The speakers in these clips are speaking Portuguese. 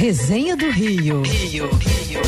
Resenha do Rio. Rio, Rio.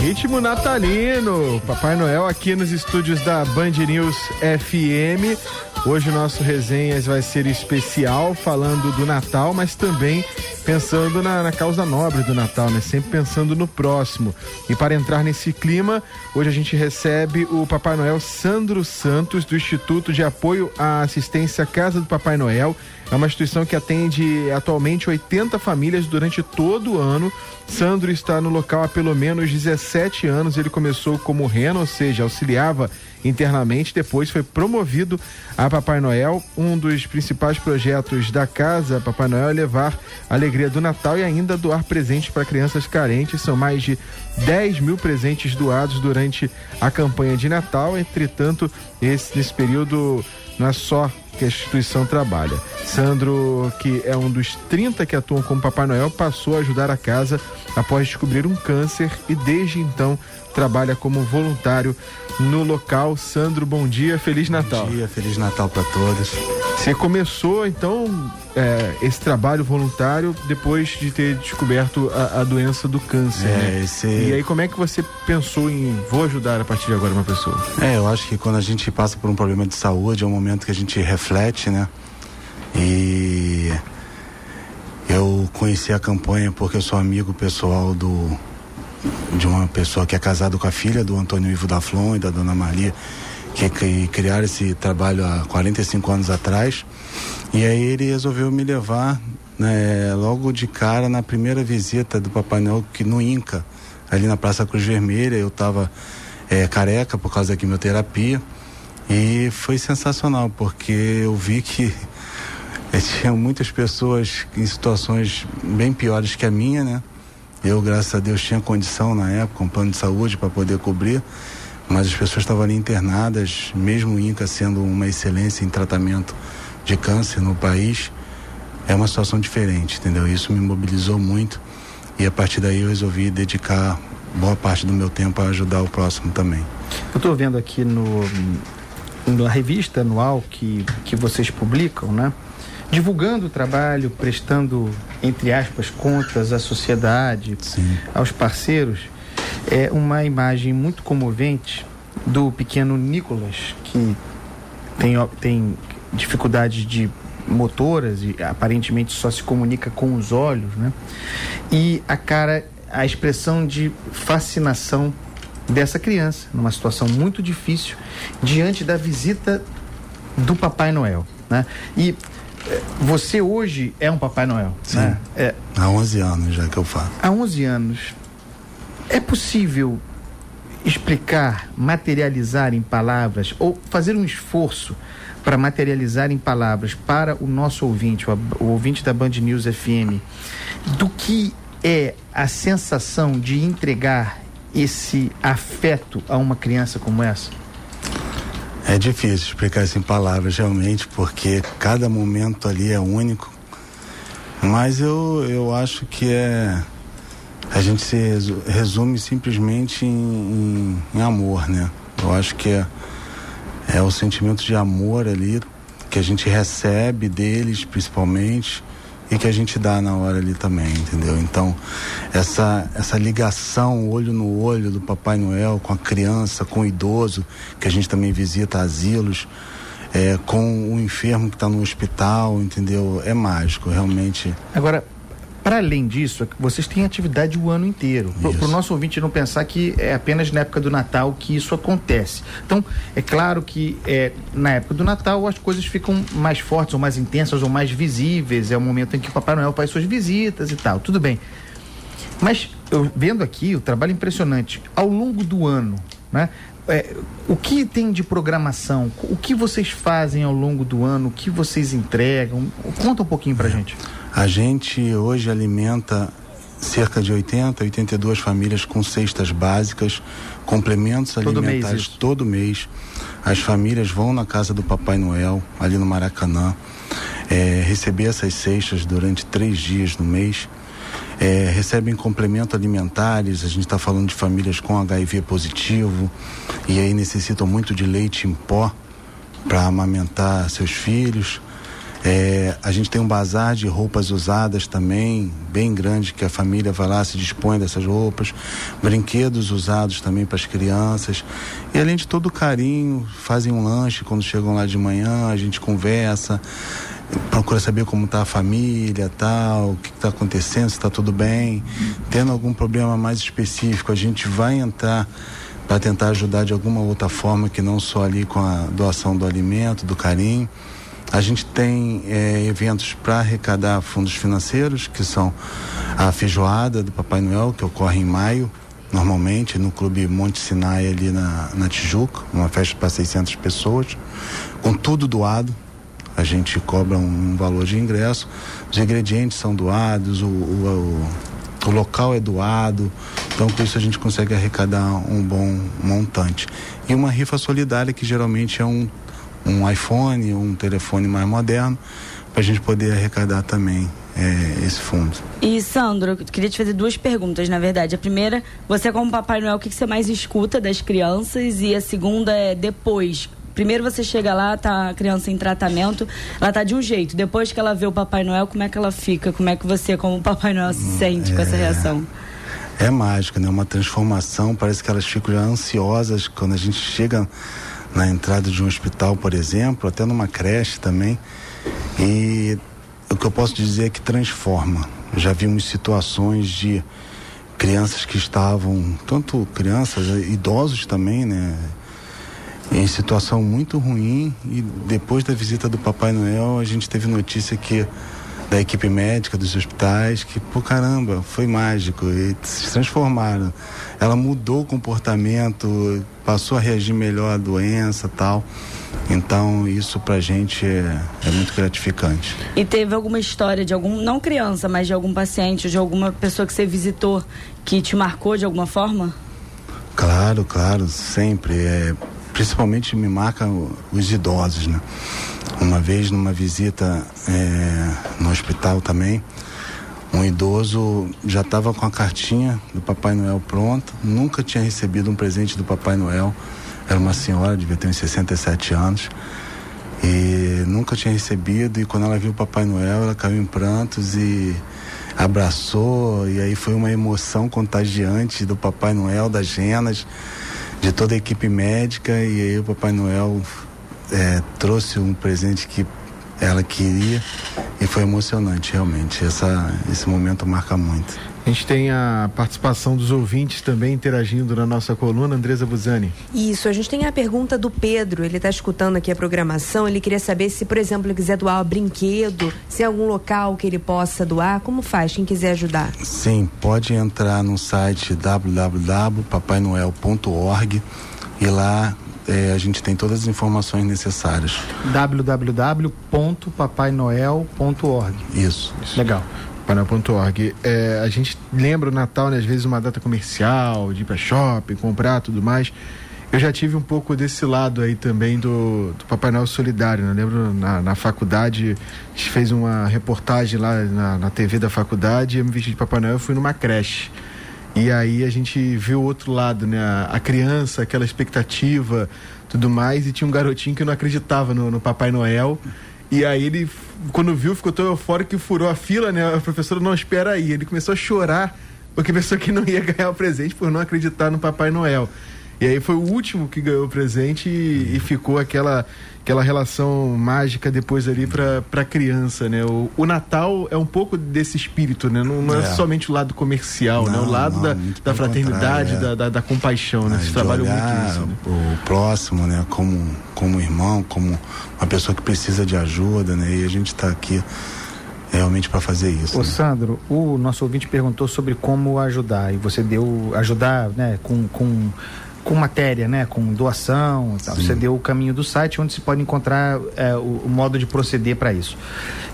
Ritmo natalino, Papai Noel aqui nos estúdios da Band News FM. Hoje o nosso resenhas vai ser especial, falando do Natal, mas também pensando na, na, causa nobre do Natal, né? Sempre pensando no próximo. E para entrar nesse clima, hoje a gente recebe o Papai Noel Sandro Santos, do Instituto de Apoio à Assistência Casa do Papai Noel. É uma instituição que atende atualmente 80 famílias durante todo o ano. Sandro está no local há pelo menos 17 anos. Ele começou como reno, ou seja, auxiliava internamente, depois foi promovido a Papai Noel. Um dos principais projetos da casa Papai Noel é levar a alegria do Natal e ainda doar presentes para crianças carentes. São mais de 10 mil presentes doados durante a campanha de Natal. Entretanto, esse, nesse período não é só que a instituição trabalha. Sandro, que é um dos 30 que atuam como Papai Noel, passou a ajudar a casa após descobrir um câncer e desde então trabalha como voluntário no local. Sandro, bom dia, Feliz Natal. Bom dia, Feliz Natal para todos. Você começou então é, esse trabalho voluntário depois de ter descoberto a, a doença do câncer. É, né? esse... E aí, como é que você pensou em vou ajudar a partir de agora uma pessoa? É, eu acho que quando a gente passa por um problema de saúde é um momento que a gente reflete, né? E eu conheci a campanha porque eu sou amigo pessoal do de uma pessoa que é casado com a filha do Antônio Ivo da Flon e da Dona Maria, que, criaram esse trabalho há 45 anos atrás. E aí ele resolveu me levar né, logo de cara na primeira visita do Papai Noel que no Inca, ali na Praça Cruz Vermelha. Eu estava é, careca por causa da quimioterapia. E foi sensacional, porque eu vi que tinha muitas pessoas em situações bem piores que a minha, né? Eu, graças a Deus, tinha condição na época, um plano de saúde para poder cobrir, mas as pessoas estavam ali internadas, mesmo o INCA sendo uma excelência em tratamento de câncer no país, é uma situação diferente, entendeu? Isso me mobilizou muito e a partir daí eu resolvi dedicar boa parte do meu tempo a ajudar o próximo também. Eu estou vendo aqui no na revista anual que, que vocês publicam, né? divulgando o trabalho, prestando, entre aspas, contas à sociedade, Sim. aos parceiros, é uma imagem muito comovente do pequeno Nicolas, que tem, tem dificuldades de motoras e aparentemente só se comunica com os olhos, né? E a cara, a expressão de fascinação dessa criança, numa situação muito difícil, diante da visita do Papai Noel, né? E você hoje é um Papai Noel, Sim. Né? É, há 11 anos já que eu faço. Há 11 anos. É possível explicar, materializar em palavras ou fazer um esforço para materializar em palavras para o nosso ouvinte, o, ouvinte da Band News FM, do que é a sensação de entregar esse afeto a uma criança como essa? É difícil explicar isso em palavras, realmente, porque cada momento ali é único. Mas eu, eu acho que é. A gente se resume simplesmente em, em, em amor, né? Eu acho que é, é o sentimento de amor ali que a gente recebe deles, principalmente e que a gente dá na hora ali também, entendeu? Então, essa, essa ligação olho no olho do Papai Noel com a criança, com o idoso, que a gente também visita asilos, é, com o enfermo que está no hospital, entendeu? É mágico, realmente. Agora, para além disso, vocês têm atividade o ano inteiro. Para o nosso ouvinte não pensar que é apenas na época do Natal que isso acontece. Então, é claro que é, na época do Natal as coisas ficam mais fortes, ou mais intensas, ou mais visíveis. É o momento em que o Papai Noel faz suas visitas e tal. Tudo bem. Mas, eu, vendo aqui o trabalho impressionante, ao longo do ano, né? É, o que tem de programação? O que vocês fazem ao longo do ano? O que vocês entregam? Conta um pouquinho pra é. A gente hoje alimenta cerca de 80, 82 famílias com cestas básicas, complementos todo alimentares mês todo mês. As famílias vão na casa do Papai Noel, ali no Maracanã. é, receber essas cestas durante três dias no mês. É, recebem complemento alimentares, a gente está falando de famílias com HIV positivo e aí necessitam muito de leite em pó para amamentar seus filhos. É, a gente tem um bazar de roupas usadas também, bem grande, que a família vai lá, se dispõe dessas roupas, brinquedos usados também para as crianças. E além de todo o carinho, fazem um lanche quando chegam lá de manhã, a gente conversa, procura saber como está a família, tal, o que está acontecendo, se está tudo bem. Tendo algum problema mais específico, a gente vai entrar para tentar ajudar de alguma outra forma que não só ali com a doação do alimento, do carinho. A gente tem é, eventos para arrecadar fundos financeiros, que são a feijoada do Papai Noel, que ocorre em maio, normalmente, no Clube Monte Sinai, ali na, na Tijuca, uma festa para 600 pessoas, com tudo doado. A gente cobra um, um valor de ingresso, os ingredientes são doados, o, o, o, o local é doado, então com isso a gente consegue arrecadar um bom montante. E uma rifa solidária, que geralmente é um um iPhone, um telefone mais moderno, para a gente poder arrecadar também é, esse fundo. E Sandro, eu queria te fazer duas perguntas, na verdade. A primeira, você como Papai Noel, o que, que você mais escuta das crianças? E a segunda é depois. Primeiro você chega lá, tá a criança em tratamento, ela tá de um jeito. Depois que ela vê o Papai Noel, como é que ela fica? Como é que você, como Papai Noel, se hum, sente é... com essa é. reação? É mágico, né? Uma transformação. Parece que elas ficam já ansiosas quando a gente chega na entrada de um hospital, por exemplo, até numa creche também. E o que eu posso dizer é que transforma. Já vimos situações de crianças que estavam, tanto crianças, idosos também, né? Em situação muito ruim e depois da visita do Papai Noel a gente teve notícia que da equipe médica dos hospitais que, pô, caramba, foi mágico e se transformaram. Ela mudou o comportamento, passou a reagir melhor à doença tal. Então, isso pra gente é, é, muito gratificante. E teve alguma história de algum, não criança, mas de algum paciente, de alguma pessoa que você visitou que te marcou de alguma forma? Claro, claro, sempre. É, principalmente me marcam os idosos, né? Uma vez numa visita é, no hospital também, um idoso já estava com a cartinha do Papai Noel pronta, nunca tinha recebido um presente do Papai Noel. Era uma senhora, devia ter uns 67 anos. E nunca tinha recebido, e quando ela viu o Papai Noel, ela caiu em prantos e abraçou, e aí foi uma emoção contagiante do Papai Noel, das Genas, de toda a equipe médica, e aí o Papai Noel é, trouxe um presente que ela queria e foi emocionante realmente. Essa, esse momento marca muito. A gente tem a participação dos ouvintes também interagindo na nossa coluna, Andresa Buzani. Isso, a gente tem a pergunta do Pedro, ele está escutando aqui a programação, ele queria saber se, por exemplo, ele quiser doar um brinquedo, se é algum local que ele possa doar, como faz, quem quiser ajudar? Sim, pode entrar no site www.papainoel.org e lá é, a gente tem todas as informações necessárias. www.papainoel.org. Isso. Legal. Papainoel.org. É, a gente lembra o Natal, né, às vezes, uma data comercial, de ir para shopping, comprar tudo mais. Eu já tive um pouco desse lado aí também do, do Papai Noel Solidário. Né? Eu lembro na, na faculdade, a gente fez uma reportagem lá na, na TV da faculdade, eu me vesti de Papai Noel e fui numa creche. E aí a gente viu o outro lado, né? A, criança, aquela expectativa, tudo mais, e tinha um garotinho que não acreditava no, no Papai Noel. E aí ele, quando viu, ficou tão eufórico que furou a fila, né? A professora não espera aí. Ele começou a chorar porque pensou que não ia ganhar o presente por não acreditar no Papai Noel. E aí foi o último que ganhou o presente e, e ficou aquela aquela relação mágica depois ali para a criança, né? O, o, Natal é um pouco desse espírito, né? Não, não é. é. somente o lado comercial, não, né? O lado não, da, da fraternidade, é. da, da, da, compaixão, né? Vocês trabalham muito isso. Né? O próximo, né? Como, como irmão, como uma pessoa que precisa de ajuda, né? E a gente está aqui realmente para fazer isso. Ô né? Sandro, o nosso ouvinte perguntou sobre como ajudar e você deu ajudar, né? Com, com com matéria, né? Com doação tal. Você deu o caminho do site onde se pode encontrar é, o, o, modo de proceder para isso.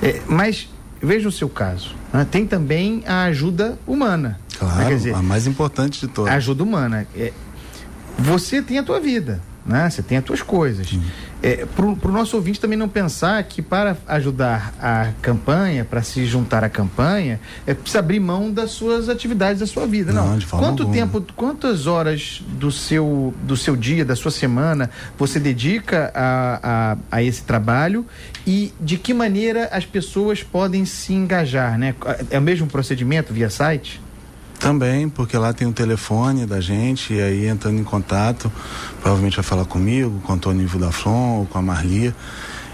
É, mas veja o seu caso. Né? Tem também a ajuda humana. Né? Claro, né? dizer, a mais importante de todas. A ajuda humana. É, você tem a tua vida, né? Você tem as tuas coisas. Uhum. É, para o nosso ouvinte também não pensar que para ajudar a campanha, para se juntar à campanha, é preciso abrir mão das suas atividades da sua vida. Não, Não, de forma Quanto alguma. tempo, quantas horas do seu, do seu dia, da sua semana, você dedica a, a, a esse trabalho e de que maneira as pessoas podem se engajar, né? É o mesmo procedimento via site? Também, porque lá tem o telefone da gente, e aí entrando em contato, provavelmente vai falar comigo, com o Antônio Ivo da Flon ou com a Marli.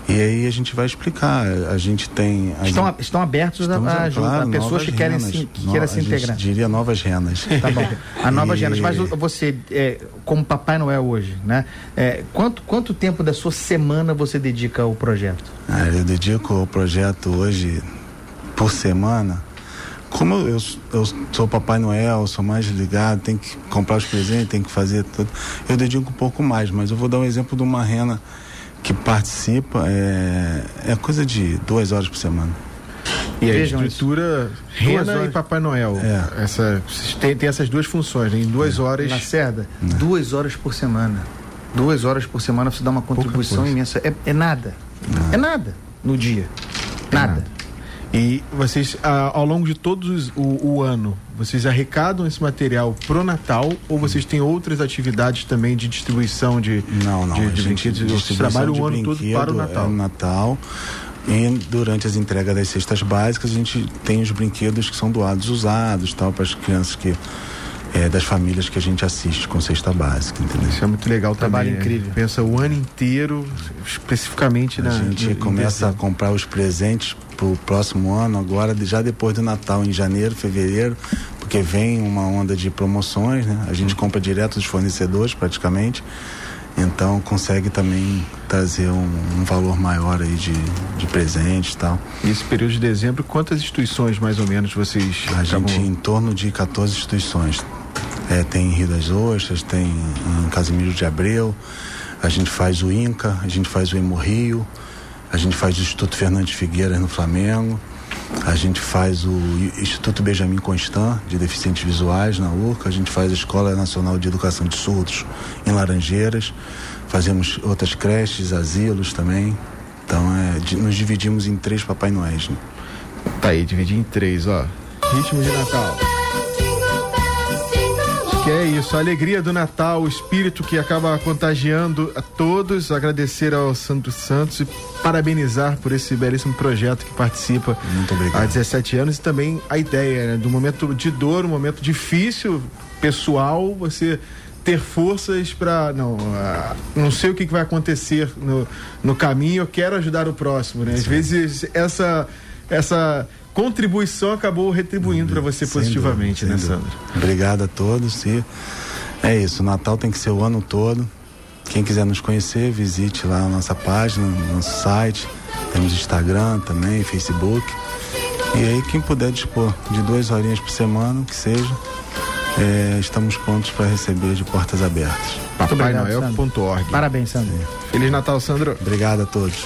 E aí a gente vai explicar. A gente tem. a Estão, gente- estão abertos a, a, claro, a pessoas novas que querem renas. se, que No- se integrar. diria novas renas. Tá bom. A nova E- Genas, mas você, é, como Papai Noel hoje, né? É, quanto, quanto tempo da sua semana você dedica ao projeto? Ah, eu dedico ao projeto hoje por semana. Como eu, eu sou Papai Noel, sou mais ligado, tem que comprar os presentes, tem que fazer tudo. Eu dedico um pouco mais, mas eu vou dar um exemplo de uma rena que participa, é, é coisa de duas horas por semana. E a Vejam estrutura Rena e. Papai Noel. É. Essa, tem, tem essas duas funções, né? em duas horas. Lacerda, duas horas por semana. Duas horas por semana você dá uma contribuição imensa. É, é nada. É nada no dia. Nada. E vocês, ao longo de todos os- o, o ano, vocês arrecadam esse material pro Natal ou vocês têm outras atividades também de distribuição de, Não, não. de, de brinquedos? Vocês trabalham o ano todo para o É Natal. no Natal. E durante as entregas das cestas básicas, a gente tem os brinquedos que são doados usados, tal, para as crianças que. É, das famílias que a gente assiste com cesta básica, entendeu? Isso é muito legal Trabalho também. né? incrível. Pensa o ano inteiro, especificamente A na. gente no- em começa a comprar os presentes pro próximo ano, agora já depois do Natal, em janeiro, fevereiro, porque vem uma onda de promoções, né? A gente compra direto dos fornecedores praticamente. Então consegue também trazer um, um valor maior aí de, de presentes e tal. E esse período de dezembro, quantas instituições mais ou menos vocês A acabam- gente em torno de 14 instituições. É, tem em Rio das Ostras, tem em Casimiro de Abreu, a gente faz o INCA, a gente faz o Hemorrio, a gente faz o Instituto Fernandes Figueiras no Flamengo, a gente faz o Instituto Benjamin Constant, de deficientes visuais na URCA, a gente faz a Escola Nacional de Educação de Surdos em Laranjeiras, fazemos outras creches, asilos também. Então, é, nos dividimos em três Papai Noéis. Né? Tá aí, dividir em três, ó. Ritmo de Natal. Que é isso, a alegria do Natal, o espírito que acaba contagiando a todos. Agradecer ao Santo Santos e parabenizar por esse belíssimo projeto que participa há 17 anos. E também a ideia né, do momento de dor, um momento difícil, pessoal, você ter forças para não não sei o que, vai acontecer no, no caminho. Eu quero ajudar o próximo né? Às vezes essa essa contribuição acabou retribuindo para você Sem positivamente dúvida, né sem Sandra dúvida. Obrigado a todos e é isso, o Natal tem que ser o ano todo. Quem quiser nos conhecer, visite lá a nossa página, nosso site. Temos Instagram também, Facebook. E aí quem puder dispor de duas horinhas por semana, que seja, é, estamos prontos para receber de portas abertas. papainoel.org Parabéns, Sandro. Feliz Natal Sandro Obrigado a todos.